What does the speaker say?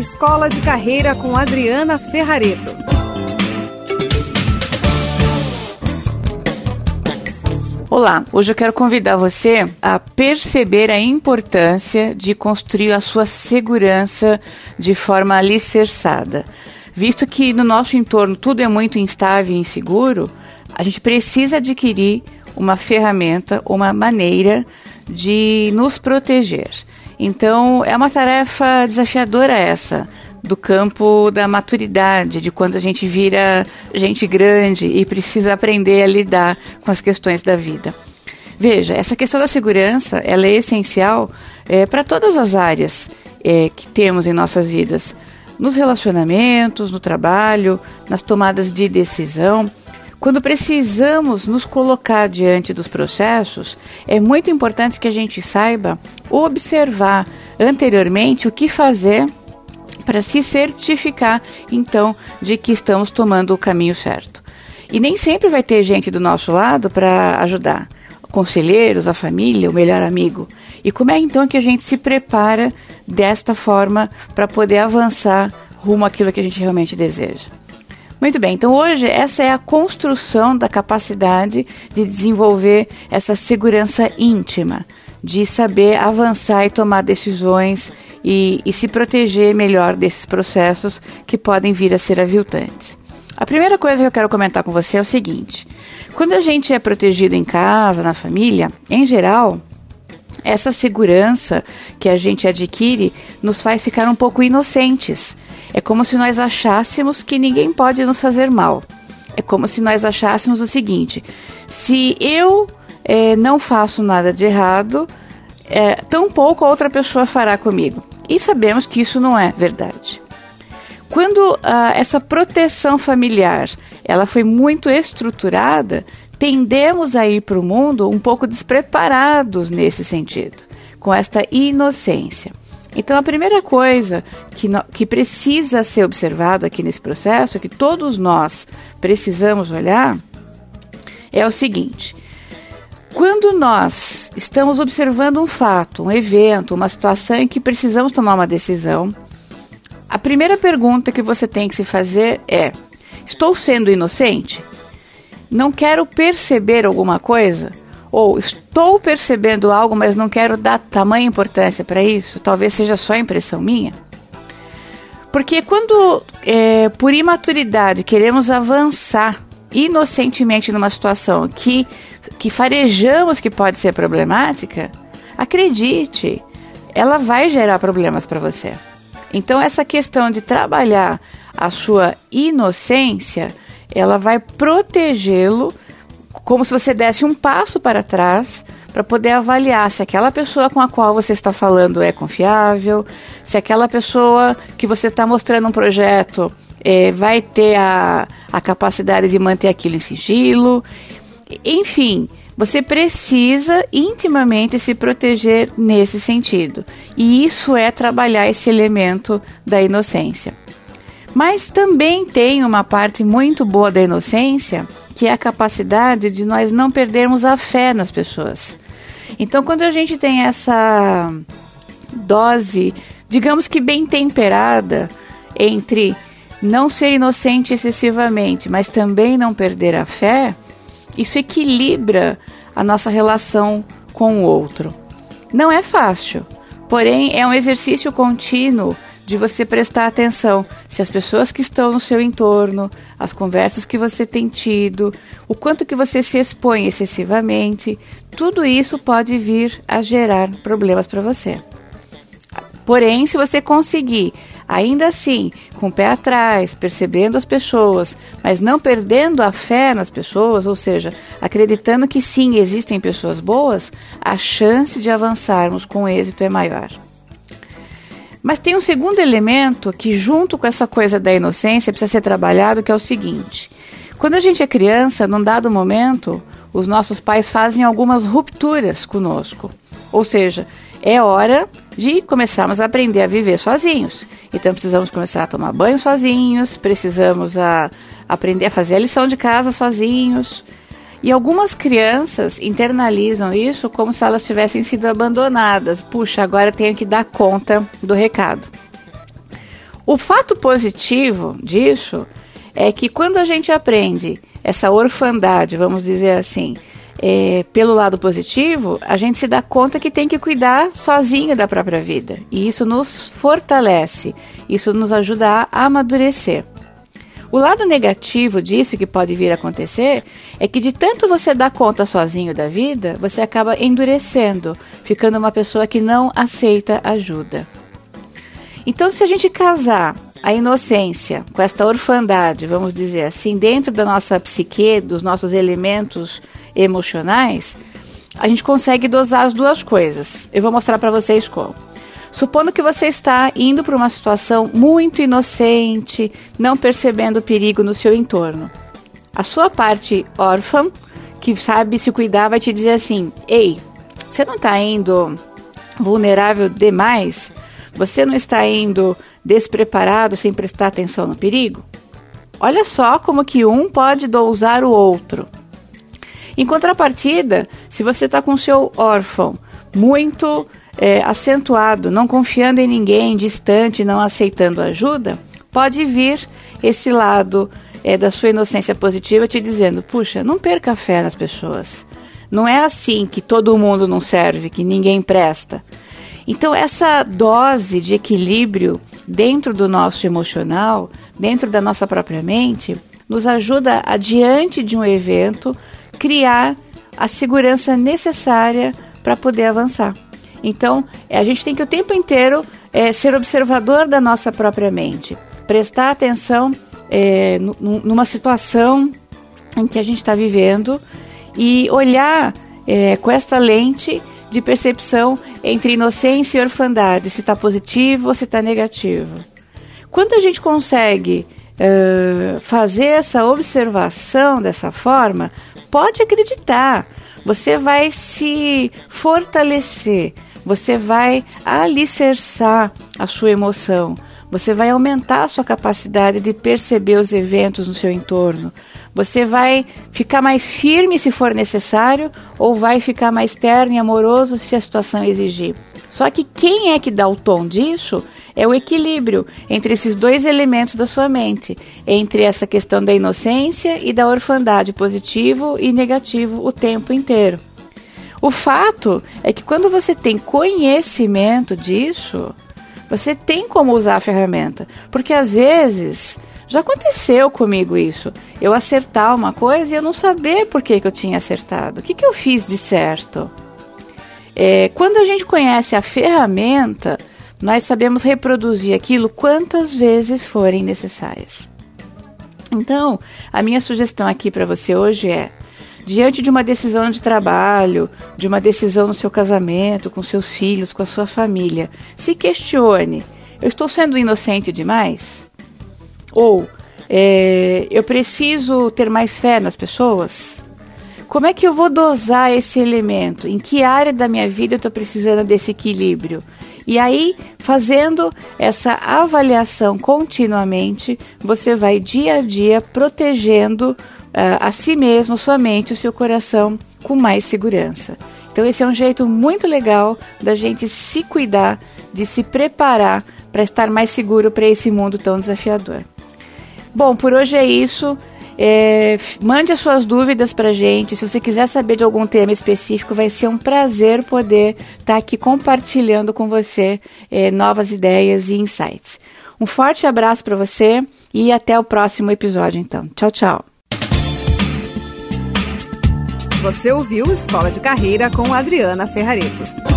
Escola de Carreira com Adriana Ferrareto. Olá, hoje eu quero convidar você a perceber a importância de construir a sua segurança de forma alicerçada. Visto que no nosso entorno tudo é muito instável e inseguro, a gente precisa adquirir uma ferramenta, uma maneira de nos proteger. Então, é uma tarefa desafiadora essa, do campo da maturidade, de quando a gente vira gente grande e precisa aprender a lidar com as questões da vida. Veja, essa questão da segurança ela é essencial é, para todas as áreas é, que temos em nossas vidas, nos relacionamentos, no trabalho, nas tomadas de decisão. Quando precisamos nos colocar diante dos processos, é muito importante que a gente saiba observar anteriormente o que fazer para se certificar, então, de que estamos tomando o caminho certo. E nem sempre vai ter gente do nosso lado para ajudar. Conselheiros, a família, o melhor amigo. E como é então que a gente se prepara desta forma para poder avançar rumo àquilo que a gente realmente deseja? Muito bem, então hoje essa é a construção da capacidade de desenvolver essa segurança íntima, de saber avançar e tomar decisões e, e se proteger melhor desses processos que podem vir a ser aviltantes. A primeira coisa que eu quero comentar com você é o seguinte: quando a gente é protegido em casa, na família, em geral, essa segurança que a gente adquire nos faz ficar um pouco inocentes. É como se nós achássemos que ninguém pode nos fazer mal. É como se nós achássemos o seguinte: se eu é, não faço nada de errado, é, tampouco outra pessoa fará comigo. E sabemos que isso não é verdade. Quando ah, essa proteção familiar ela foi muito estruturada, tendemos a ir para o mundo um pouco despreparados nesse sentido, com esta inocência. Então, a primeira coisa que, no, que precisa ser observado aqui nesse processo, que todos nós precisamos olhar, é o seguinte: quando nós estamos observando um fato, um evento, uma situação em que precisamos tomar uma decisão, a primeira pergunta que você tem que se fazer é: estou sendo inocente? Não quero perceber alguma coisa, ou estou percebendo algo, mas não quero dar tamanha importância para isso, talvez seja só impressão minha. Porque quando, é, por imaturidade, queremos avançar inocentemente numa situação que, que farejamos que pode ser problemática, acredite, ela vai gerar problemas para você. Então, essa questão de trabalhar a sua inocência ela vai protegê-lo como se você desse um passo para trás para poder avaliar se aquela pessoa com a qual você está falando é confiável, se aquela pessoa que você está mostrando um projeto é, vai ter a, a capacidade de manter aquilo em sigilo. Enfim, você precisa intimamente se proteger nesse sentido. E isso é trabalhar esse elemento da inocência. Mas também tem uma parte muito boa da inocência, que é a capacidade de nós não perdermos a fé nas pessoas. Então, quando a gente tem essa dose, digamos que bem temperada, entre não ser inocente excessivamente, mas também não perder a fé, isso equilibra a nossa relação com o outro. Não é fácil, porém é um exercício contínuo de você prestar atenção se as pessoas que estão no seu entorno, as conversas que você tem tido, o quanto que você se expõe excessivamente, tudo isso pode vir a gerar problemas para você. Porém, se você conseguir, ainda assim, com o pé atrás, percebendo as pessoas, mas não perdendo a fé nas pessoas, ou seja, acreditando que sim, existem pessoas boas, a chance de avançarmos com êxito é maior. Mas tem um segundo elemento que, junto com essa coisa da inocência, precisa ser trabalhado, que é o seguinte: quando a gente é criança, num dado momento, os nossos pais fazem algumas rupturas conosco. Ou seja, é hora de começarmos a aprender a viver sozinhos. Então precisamos começar a tomar banho sozinhos, precisamos a aprender a fazer a lição de casa sozinhos, e algumas crianças internalizam isso como se elas tivessem sido abandonadas. Puxa, agora tenho que dar conta do recado. O fato positivo disso é que quando a gente aprende essa orfandade, vamos dizer assim, é, pelo lado positivo, a gente se dá conta que tem que cuidar sozinho da própria vida. E isso nos fortalece, isso nos ajuda a amadurecer. O lado negativo disso que pode vir a acontecer é que de tanto você dar conta sozinho da vida, você acaba endurecendo, ficando uma pessoa que não aceita ajuda. Então, se a gente casar a inocência com esta orfandade, vamos dizer assim, dentro da nossa psique, dos nossos elementos emocionais, a gente consegue dosar as duas coisas. Eu vou mostrar para vocês como. Supondo que você está indo para uma situação muito inocente, não percebendo o perigo no seu entorno. A sua parte órfã, que sabe se cuidar, vai te dizer assim: Ei, você não está indo vulnerável demais? Você não está indo despreparado sem prestar atenção no perigo? Olha só como que um pode dosar o outro. Em contrapartida, se você está com seu órfão muito é, acentuado, não confiando em ninguém, distante, não aceitando ajuda, pode vir esse lado é, da sua inocência positiva te dizendo: puxa, não perca fé nas pessoas. Não é assim que todo mundo não serve, que ninguém presta. Então, essa dose de equilíbrio dentro do nosso emocional, dentro da nossa própria mente, nos ajuda a, diante de um evento, criar a segurança necessária para poder avançar. Então, a gente tem que o tempo inteiro é, ser observador da nossa própria mente, prestar atenção é, numa situação em que a gente está vivendo e olhar é, com esta lente de percepção entre inocência e orfandade, se está positivo ou se está negativo. Quando a gente consegue uh, fazer essa observação dessa forma, pode acreditar, você vai se fortalecer, você vai alicerçar a sua emoção, você vai aumentar a sua capacidade de perceber os eventos no seu entorno. Você vai ficar mais firme se for necessário ou vai ficar mais terno e amoroso se a situação exigir. Só que quem é que dá o tom disso é o equilíbrio entre esses dois elementos da sua mente, entre essa questão da inocência e da orfandade, positivo e negativo o tempo inteiro. O fato é que quando você tem conhecimento disso, você tem como usar a ferramenta. Porque às vezes já aconteceu comigo isso. Eu acertar uma coisa e eu não saber por que, que eu tinha acertado. O que, que eu fiz de certo? É, quando a gente conhece a ferramenta, nós sabemos reproduzir aquilo quantas vezes forem necessárias. Então, a minha sugestão aqui para você hoje é diante de uma decisão de trabalho, de uma decisão no seu casamento, com seus filhos, com a sua família, se questione: eu estou sendo inocente demais? Ou é, eu preciso ter mais fé nas pessoas? Como é que eu vou dosar esse elemento? Em que área da minha vida eu estou precisando desse equilíbrio? E aí, fazendo essa avaliação continuamente, você vai dia a dia protegendo a si mesmo, sua mente, o seu coração com mais segurança. Então, esse é um jeito muito legal da gente se cuidar, de se preparar para estar mais seguro para esse mundo tão desafiador. Bom, por hoje é isso. É, mande as suas dúvidas para gente. Se você quiser saber de algum tema específico, vai ser um prazer poder estar tá aqui compartilhando com você é, novas ideias e insights. Um forte abraço para você e até o próximo episódio, então. Tchau, tchau. Você ouviu Escola de Carreira com Adriana Ferrareto.